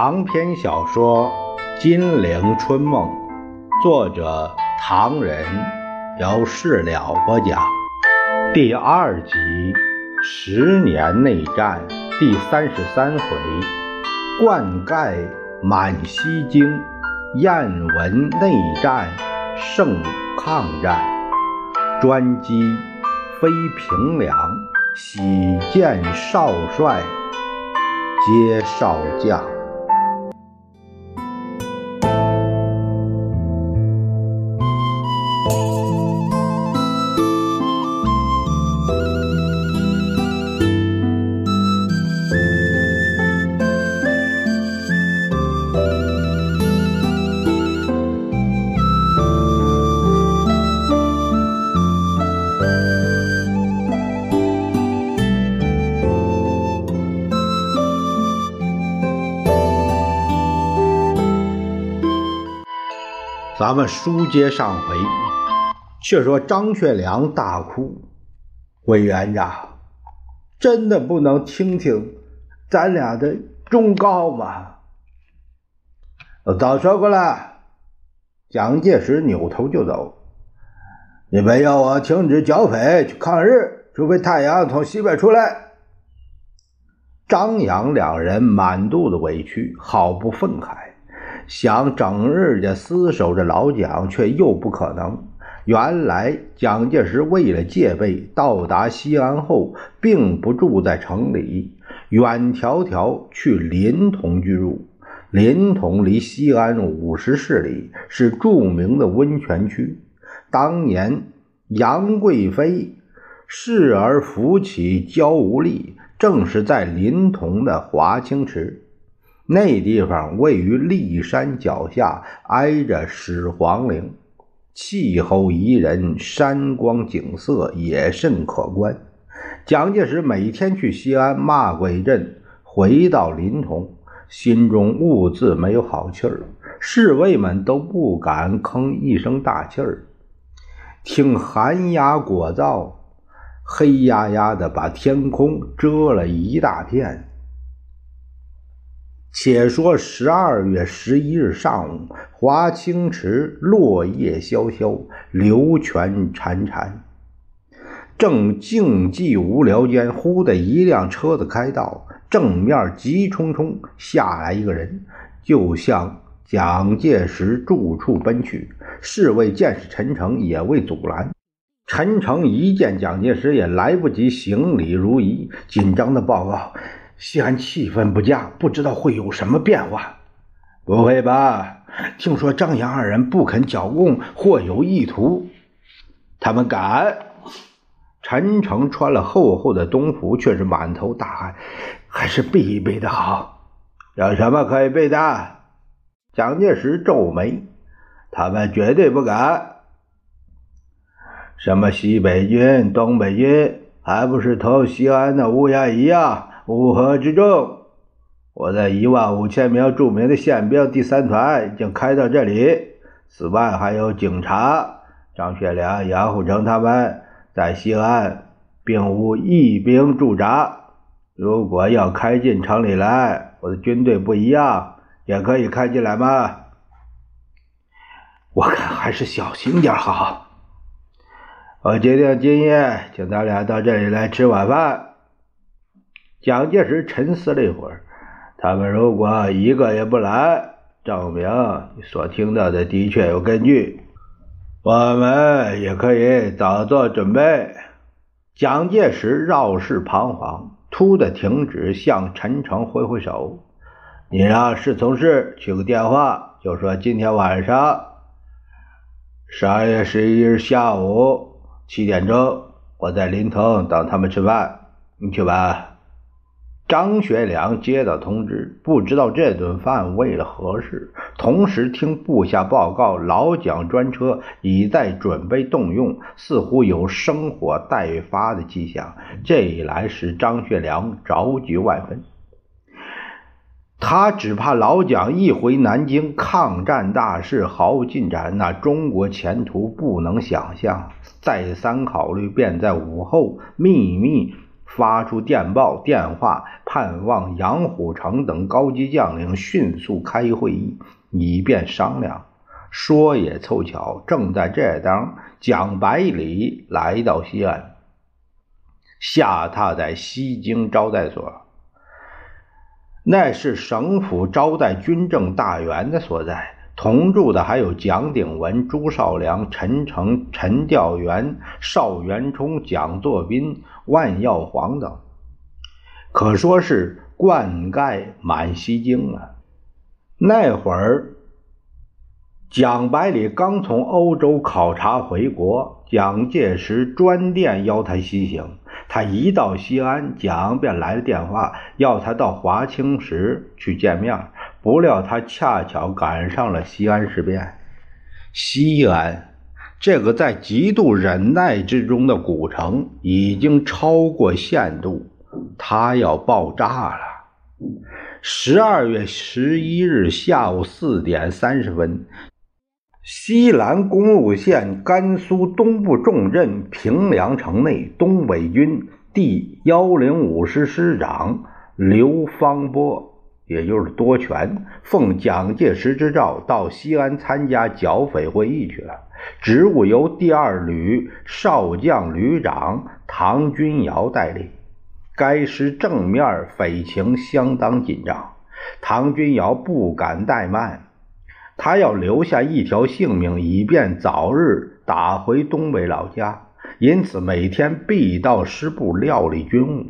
长篇小说《金陵春梦》，作者唐人，由事了播讲。第二集《十年内战》第三十三回：灌溉满西京，燕文内战胜抗战，专机飞平凉，喜见少帅接少将。咱们书接上回，却说张学良大哭：“委员长，真的不能听听咱俩的忠告吗？”早说过了。蒋介石扭头就走：“你们要我停止剿匪去抗日，除非太阳从西边出来。”张杨两人满肚子委屈，好不愤慨。想整日的厮守着老蒋，却又不可能。原来蒋介石为了戒备，到达西安后，并不住在城里，远迢迢去临潼居住。临潼离西安五十市里，是著名的温泉区。当年杨贵妃侍儿扶起焦无力，正是在临潼的华清池。那地方位于骊山脚下，挨着始皇陵，气候宜人，山光景色也甚可观。蒋介石每天去西安骂过一阵，回到临潼，心中兀自没有好气儿，侍卫们都不敢吭一声大气儿。听寒鸦果噪，黑压压的，把天空遮了一大片。且说十二月十一日上午，华清池落叶萧萧，流泉潺潺，正静寂无聊间，忽的一辆车子开道，正面急冲冲下来一个人，就向蒋介石住处奔去。侍卫见是陈诚，也未阻拦。陈诚一见蒋介石，也来不及行礼如仪，紧张的报告。西安气氛不佳，不知道会有什么变化。不会吧？听说张杨二人不肯剿共，或有意图。他们敢？陈诚穿了厚厚的冬服，却是满头大汗，还是避一避的好。有什么可以避的？蒋介石皱眉：“他们绝对不敢。什么西北军、东北军，还不是同西安的乌鸦一样？”乌合之众，我的一万五千名著名的宪兵第三团已经开到这里，此外还有警察。张学良、杨虎城他们在西安并无一兵驻扎。如果要开进城里来，我的军队不一样，也可以开进来吗？我看还是小心点好。我决定今夜请咱俩到这里来吃晚饭。蒋介石沉思了一会儿，他们如果一个也不来，证明你所听到的的确有根据，我们也可以早做准备。蒋介石绕势彷徨，突的停止，向陈诚挥挥手：“你让侍从室取个电话，就说今天晚上，十二月十一日下午七点钟，我在临潼等他们吃饭，你去吧。”张学良接到通知，不知道这顿饭为了何事。同时听部下报告，老蒋专车已在准备动用，似乎有生火待发的迹象。这一来，使张学良着急万分。他只怕老蒋一回南京，抗战大事毫无进展，那中国前途不能想象。再三考虑，便在午后秘密。发出电报、电话，盼望杨虎城等高级将领迅速开会议，以便商量。说也凑巧，正在这当，蒋百里来到西安，下榻在西京招待所。那是省府招待军政大员的所在，同住的还有蒋鼎文、朱绍良、陈诚、陈调元、邵元冲、蒋作斌、万耀煌等，可说是灌溉满西京啊。那会儿，蒋百里刚从欧洲考察回国，蒋介石专电邀他西行。他一到西安，蒋便来了电话，要他到华清池去见面。不料他恰巧赶上了西安事变。西安这个在极度忍耐之中的古城，已经超过限度，它要爆炸了。十二月十一日下午四点三十分。西兰公路线甘肃东部重镇平凉城内，东北军第幺零五师师长刘方波，也就是多权，奉蒋介石之召到西安参加剿匪会议去了。职务由第二旅少将旅长唐君尧代理。该师正面匪情相当紧张，唐君尧不敢怠慢。他要留下一条性命，以便早日打回东北老家，因此每天必到师部料理军务。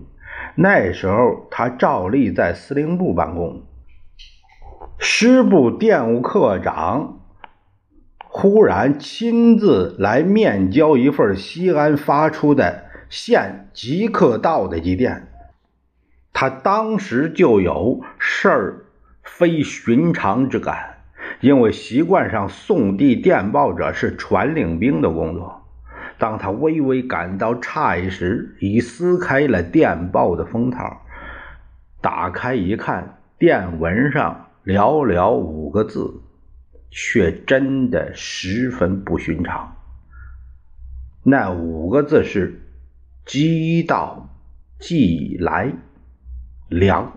那时候他照例在司令部办公。师部电务科长忽然亲自来面交一份西安发出的现即刻到的急电，他当时就有事儿非寻常之感。因为习惯上送递电报者是传令兵的工作，当他微微感到诧异时，已撕开了电报的封套，打开一看，电文上寥寥五个字，却真的十分不寻常。那五个字是“鸡到，即来，粮”。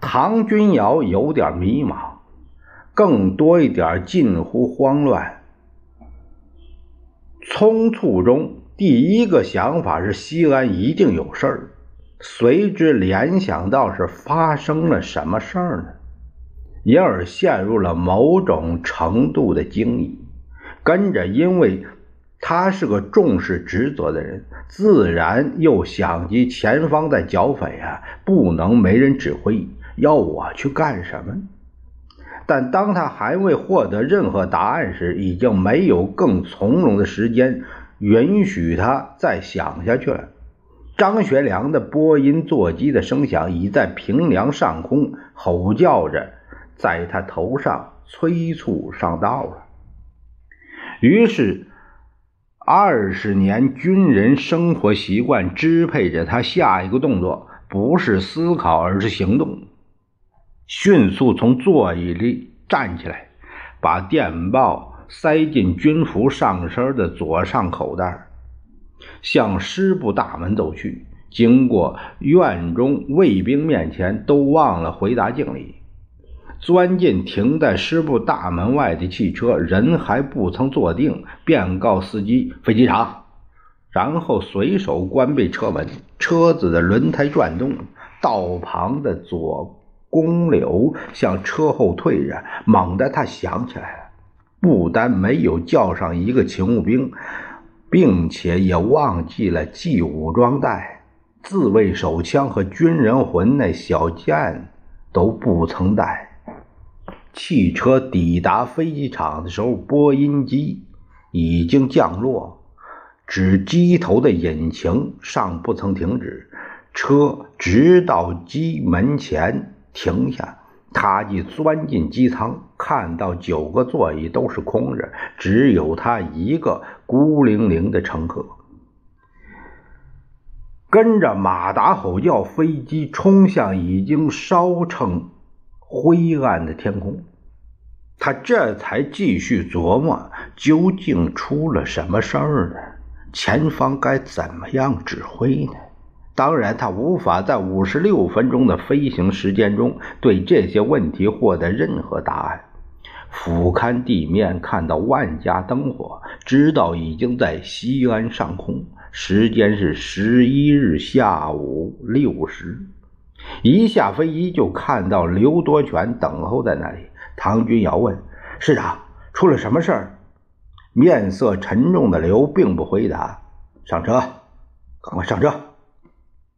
唐君尧有点迷茫。更多一点，近乎慌乱。匆促中，第一个想法是西安一定有事儿，随之联想到是发生了什么事儿呢？因而陷入了某种程度的惊疑。跟着，因为他是个重视职责的人，自然又想及前方在剿匪啊，不能没人指挥，要我去干什么？但当他还未获得任何答案时，已经没有更从容的时间允许他再想下去了。张学良的播音座机的声响已在平凉上空吼叫着，在他头上催促上道了。于是，二十年军人生活习惯支配着他下一个动作，不是思考，而是行动。迅速从座椅里站起来，把电报塞进军服上身的左上口袋，向师部大门走去。经过院中卫兵面前，都忘了回答敬礼，钻进停在师部大门外的汽车，人还不曾坐定，便告司机飞机场，然后随手关闭车门。车子的轮胎转动，道旁的左。公柳向车后退着，猛地他想起来了，不但没有叫上一个勤务兵，并且也忘记了系武装带、自卫手枪和军人魂那小剑都不曾带。汽车抵达飞机场的时候，播音机已经降落，只机头的引擎尚不曾停止，车直到机门前。停下，他一钻进机舱，看到九个座椅都是空着，只有他一个孤零零的乘客。跟着马达吼叫，飞机冲向已经烧成灰暗的天空。他这才继续琢磨，究竟出了什么事儿呢？前方该怎么样指挥呢？当然，他无法在五十六分钟的飞行时间中对这些问题获得任何答案。俯瞰地面，看到万家灯火，知道已经在西安上空。时间是十一日下午六时。一下飞机就看到刘多全等候在那里。唐军尧问：“师长，出了什么事儿？”面色沉重的刘并不回答。上车，赶快上车。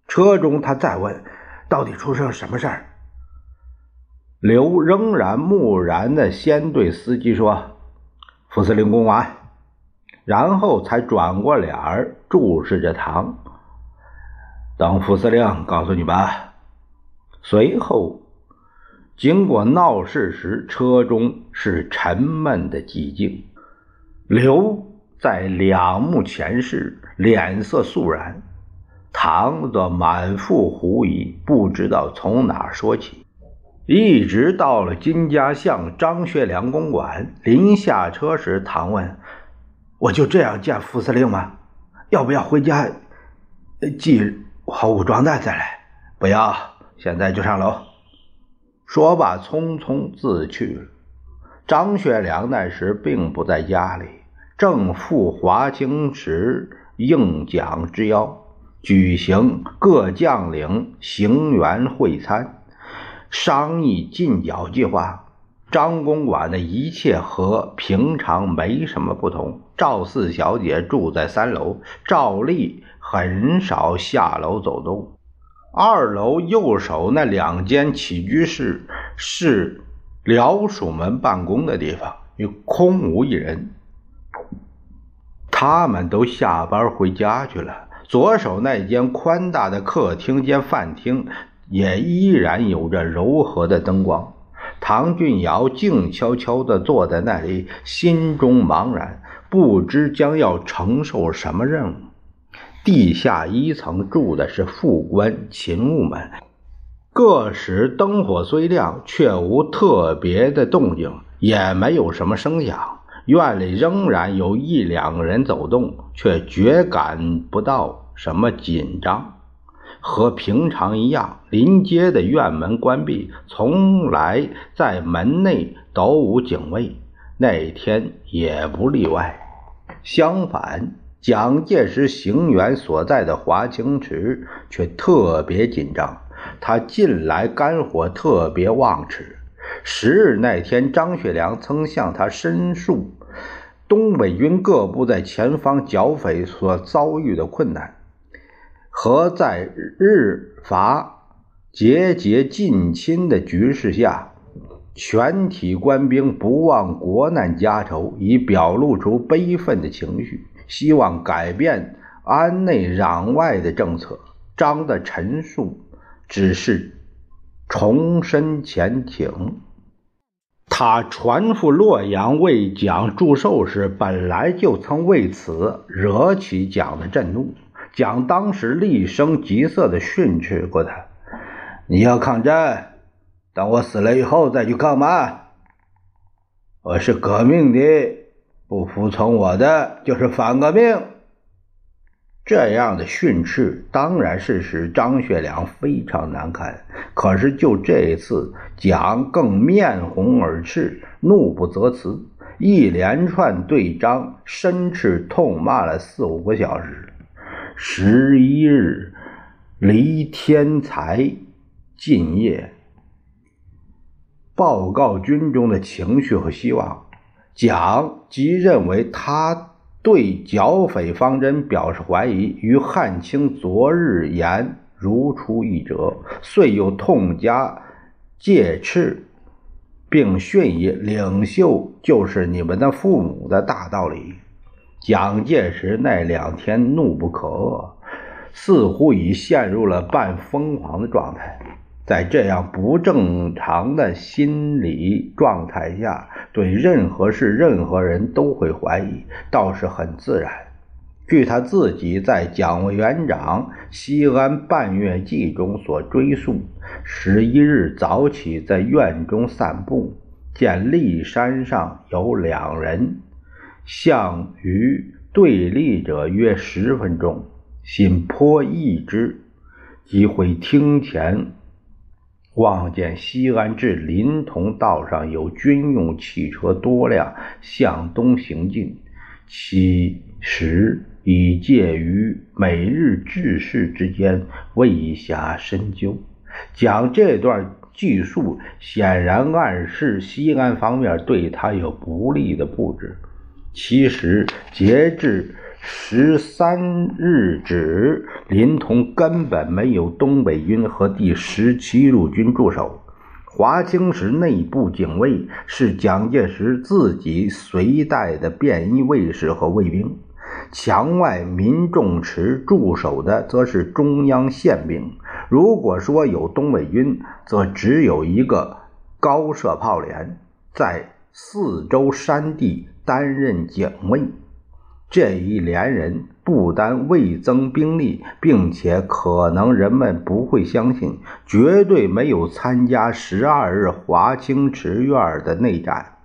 车中，他再问：“到底出生什么事儿？”刘仍然木然的先对司机说：“副司令公完。”然后才转过脸儿注视着唐。等副司令告诉你吧。随后，经过闹市时，车中是沉闷的寂静。刘在两目前视，脸色肃然。唐的满腹狐疑，不知道从哪说起。一直到了金家巷张学良公馆，临下车时，唐问：“我就这样见副司令吗？要不要回家系好武装带再来？”“不要，现在就上楼。”说罢，匆匆自去了。张学良那时并不在家里，正赴华清池应蒋之邀。举行各将领行员会餐，商议进剿计划。张公馆的一切和平常没什么不同。赵四小姐住在三楼，赵丽很少下楼走动。二楼右手那两间起居室是僚属们办公的地方，空无一人。他们都下班回家去了。左手那间宽大的客厅兼饭厅也依然有着柔和的灯光。唐俊尧静悄悄地坐在那里，心中茫然，不知将要承受什么任务。地下一层住的是副官、勤务们。各时灯火虽亮，却无特别的动静，也没有什么声响。院里仍然有一两个人走动，却绝感不到什么紧张，和平常一样。临街的院门关闭，从来在门内都无警卫，那天也不例外。相反，蒋介石行辕所在的华清池却特别紧张，他近来肝火特别旺盛。十日那天，张学良曾向他申诉东北军各部在前方剿匪所遭遇的困难，和在日伐节节近侵的局势下，全体官兵不忘国难家仇，以表露出悲愤的情绪，希望改变安内攘外的政策。张的陈述只是重申前挺。他传赴洛阳为蒋祝寿时，本来就曾为此惹起蒋的震怒。蒋当时厉声疾色地训斥过他：“你要抗战，等我死了以后再去抗吧。我是革命的，不服从我的就是反革命。”这样的训斥当然是使张学良非常难堪。可是就这一次，蒋更面红耳赤，怒不择词，一连串对张申斥痛骂了四五个小时。十一日，黎天才进夜，报告军中的情绪和希望。蒋即认为他。对剿匪方针表示怀疑，与汉卿昨日言如出一辙，遂又痛加戒斥，并训以“领袖就是你们的父母”的大道理。蒋介石那两天怒不可遏，似乎已陷入了半疯狂的状态。在这样不正常的心理状态下，对任何事、任何人都会怀疑，倒是很自然。据他自己在蒋委员长西安半月记中所追溯，十一日早起在院中散步，见骊山上有两人，向与对立者约十分钟，心颇异之。即会厅前望见西安至临潼道上有军用汽车多辆向东行进，其实已介于每日志士之间，未暇深究。讲这段记述，显然暗示西安方面对他有不利的布置。其实，截至。十三日止，临潼根本没有东北军和第十七路军驻守。华清池内部警卫是蒋介石自己随带的便衣卫士和卫兵，墙外民众池驻守的则是中央宪兵。如果说有东北军，则只有一个高射炮连在四周山地担任警卫。这一连人不单未增兵力，并且可能人们不会相信，绝对没有参加十二日华清池院的内战。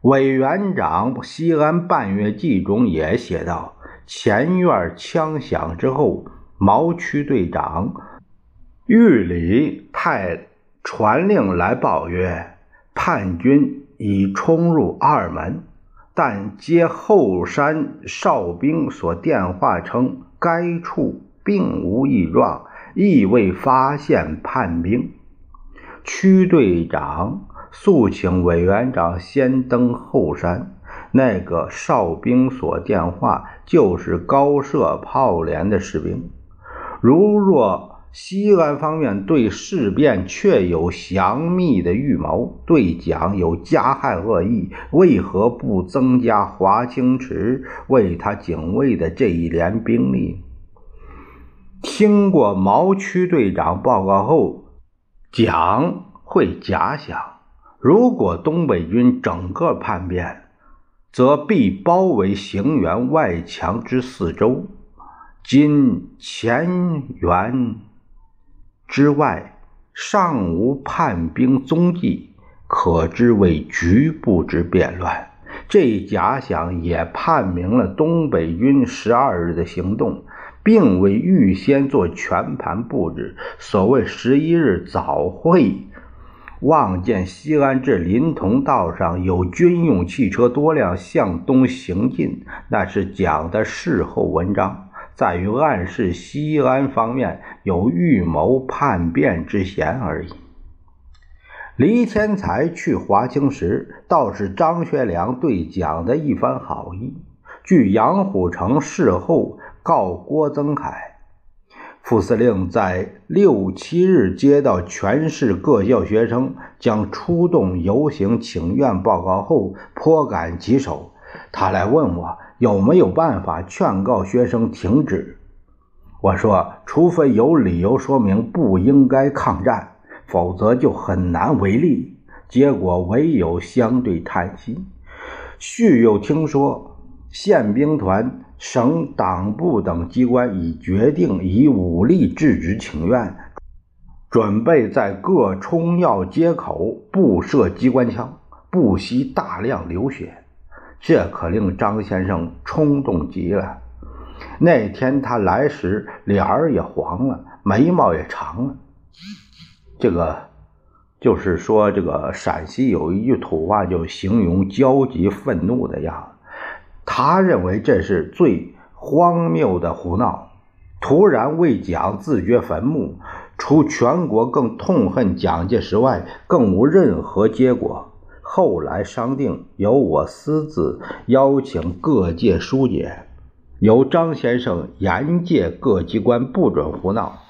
委员长西安半月记中也写道：前院枪响之后，毛区队长玉里派传令来报曰：叛军已冲入二门。但接后山哨兵所电话称，该处并无异状，亦未发现叛兵。区队长速请委员长先登后山。那个哨兵所电话就是高射炮连的士兵。如若。西安方面对事变确有详密的预谋，对蒋有加害恶意，为何不增加华清池为他警卫的这一连兵力？听过毛区队长报告后，蒋会假想：如果东北军整个叛变，则必包围行辕外墙之四周，今前缘。之外，尚无叛兵踪迹，可知为局部之变乱。这一假想也判明了东北军十二日的行动，并未预先做全盘布置。所谓十一日早会，望见西安至临潼道上有军用汽车多辆向东行进，那是讲的事后文章。在于暗示西安方面有预谋叛变之嫌而已。黎天才去华清时，倒是张学良对蒋的一番好意。据杨虎城事后告郭增凯，副司令在六七日接到全市各校学生将出动游行请愿报告后，颇感棘手。他来问我。有没有办法劝告学生停止？我说，除非有理由说明不应该抗战，否则就很难为力。结果唯有相对叹息。续又听说，宪兵团、省党部等机关已决定以武力制止请愿，准备在各冲要街口布设机关枪，不惜大量流血。这可令张先生冲动极了。那天他来时，脸儿也黄了，眉毛也长了。这个就是说，这个陕西有一句土话，就形容焦急愤怒的样子。他认为这是最荒谬的胡闹，突然为蒋自掘坟墓，除全国更痛恨蒋介石外，更无任何结果。后来商定，由我私自邀请各界疏解，由张先生严戒各机关不准胡闹。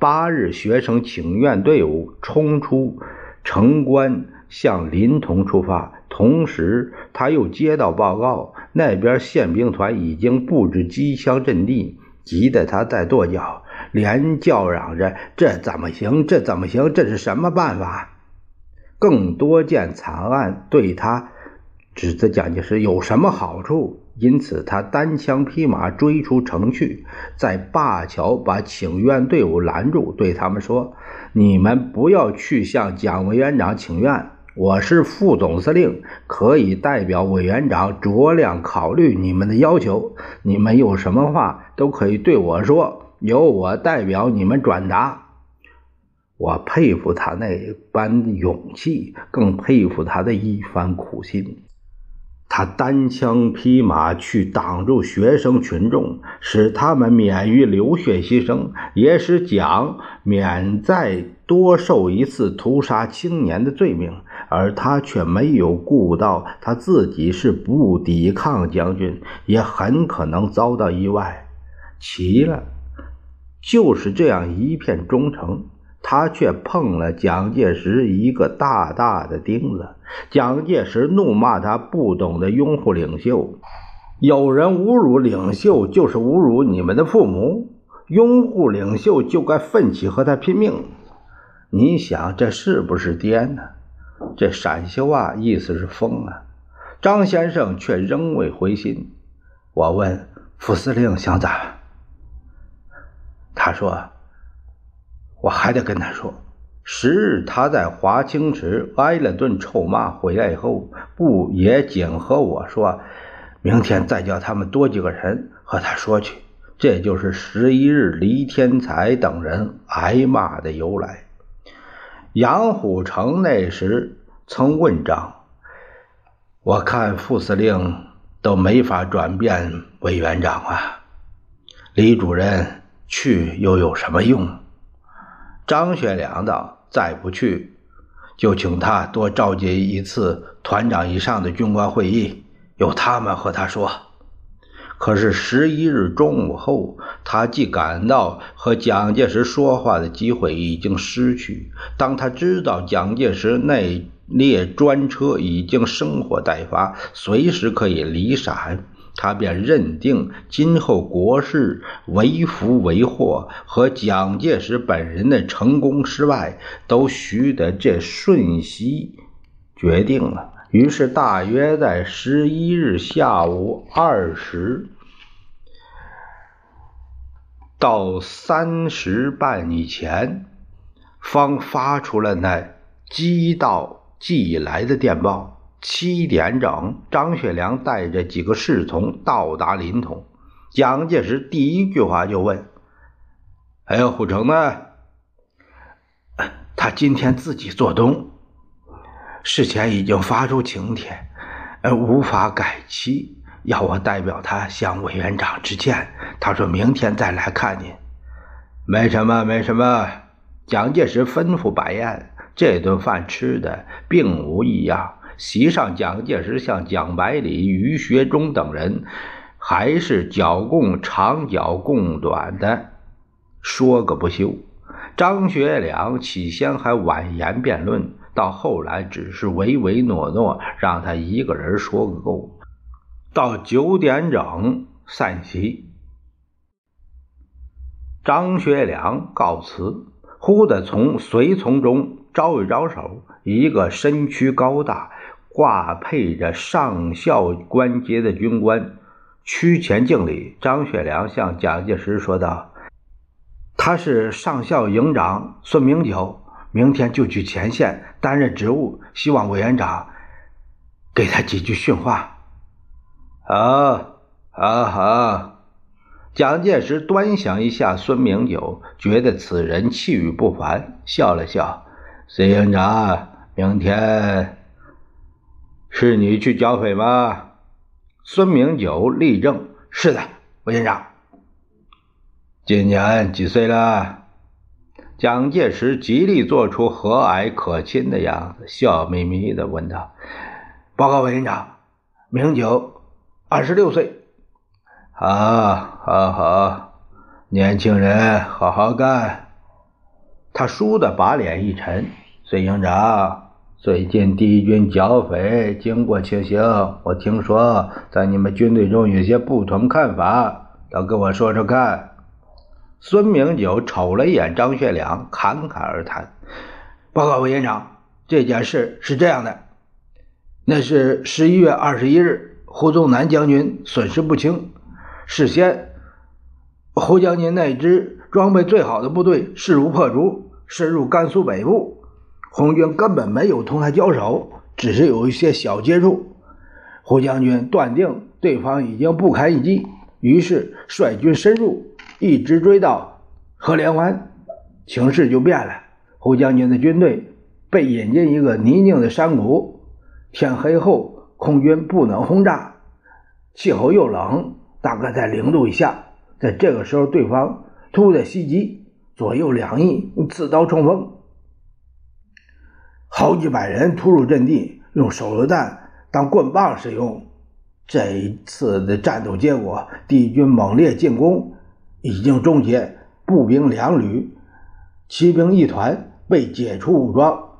八日，学生请愿队伍冲出城关，向临潼出发。同时，他又接到报告，那边宪兵团已经布置机枪阵地，急得他在跺脚，连叫嚷着：“这怎么行？这怎么行？这是什么办法？”更多件惨案对他指责蒋介石有什么好处？因此，他单枪匹马追出城去，在灞桥把请愿队伍拦住，对他们说：“你们不要去向蒋委员长请愿，我是副总司令，可以代表委员长酌量考虑你们的要求。你们有什么话都可以对我说，由我代表你们转达。我佩服他那般勇气，更佩服他的一番苦心。他单枪匹马去挡住学生群众，使他们免于流血牺牲，也使蒋免再多受一次屠杀青年的罪名。而他却没有顾到他自己是不抵抗将军，也很可能遭到意外。奇了，就是这样一片忠诚。他却碰了蒋介石一个大大的钉子。蒋介石怒骂他不懂得拥护领袖。有人侮辱领袖，就是侮辱你们的父母。拥护领袖就该奋起和他拼命。你想这是不是颠呢？这陕西话，意思是疯了。张先生却仍未回心。我问副司令想咋？他说。我还得跟他说，十日他在华清池挨了顿臭骂，回来以后不也仅和我说，明天再叫他们多几个人和他说去。这就是十一日黎天才等人挨骂的由来。杨虎城那时曾问张：“我看副司令都没法转变委员长啊，李主任去又有什么用？”张学良道：“再不去，就请他多召集一次团长以上的军官会议，由他们和他说。”可是十一日中午后，他既感到和蒋介石说话的机会已经失去，当他知道蒋介石那列专车已经生火待发，随时可以离陕。他便认定，今后国事为福为祸，和蒋介石本人的成功失败，都须得这瞬息决定了。于是，大约在十一日下午二时到三时半以前，方发出了那击到寄来的电报。七点整，张学良带着几个侍从到达临潼。蒋介石第一句话就问：“还有虎城呢？他今天自己做东，事前已经发出请帖，呃，无法改期，要我代表他向委员长致歉。他说明天再来看您。没什么，没什么。”蒋介石吩咐摆宴，这顿饭吃的并无异样。席上，蒋介石向蒋百里、于学忠等人，还是剿共长剿共短的说个不休。张学良起先还婉言辩论，到后来只是唯唯诺诺，让他一个人说个够。到九点整散席，张学良告辞，忽的从随从中招一招手，一个身躯高大。挂配着上校官阶的军官屈前敬礼。张学良向蒋介石说道：“他是上校营长孙明九，明天就去前线担任职务，希望委员长给他几句训话。”好，好，好。蒋介石端详一下孙明九，觉得此人气宇不凡，笑了笑：“孙营长，明天。”是你去剿匪吗？孙明九立正：“是的，委员长。”今年几岁了？蒋介石极力做出和蔼可亲的样子，笑眯眯的问道：“报告委员长，明九二十六岁。”“好，好，好，年轻人，好好干。”他倏地把脸一沉：“孙营长。”最近敌军剿匪经过情形，我听说在你们军队中有些不同看法，都跟我说说看。孙明九瞅了一眼张学良，侃侃而谈：“报告委员长，这件事是这样的，那是十一月二十一日，胡宗南将军损失不轻，事先胡将军那支装备最好的部队势如破竹，深入甘肃北部。”红军根本没有同他交手，只是有一些小接触。胡将军断定对方已经不堪一击，于是率军深入，一直追到河连湾，形势就变了。胡将军的军队被引进一个泥泞的山谷，天黑后空军不能轰炸，气候又冷，大概在零度以下。在这个时候，对方突然袭击，左右两翼刺刀冲锋，好几百人突入阵地，用手榴弹当棍棒使用。这一次的战斗结果，敌军猛烈进攻已经终结，步兵两旅、骑兵一团被解除武装，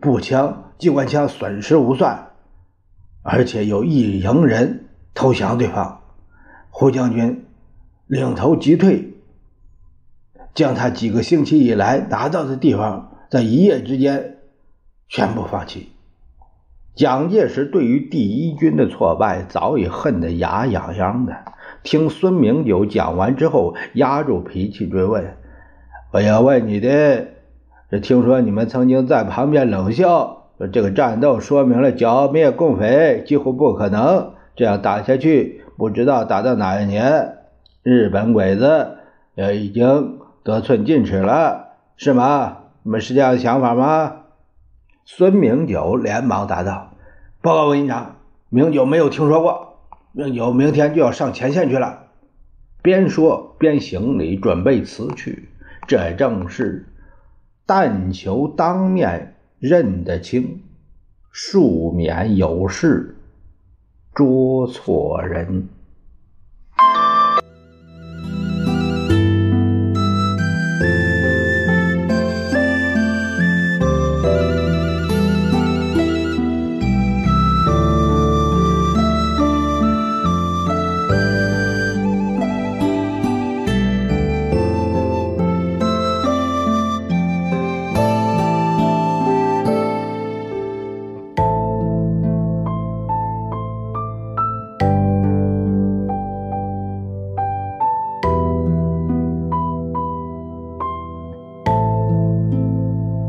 步枪、机关枪损失无算，而且有一营人投降对方。胡将军领头急退，将他几个星期以来拿到的地方，在一夜之间全部放弃。蒋介石对于第一军的挫败早已恨得牙痒痒的。听孙明九讲完之后，压住脾气追问：“我要问你的，这听说你们曾经在旁边冷笑，说这个战斗说明了剿灭共匪几乎不可能，这样打下去，不知道打到哪一年，日本鬼子也已经得寸进尺了，是吗？你们是这样的想法吗？”孙明九连忙答道：“报告文营长，明九没有听说过。明九明天就要上前线去了。”边说边行礼，准备辞去。这正是但求当面认得清，庶免有事捉错人。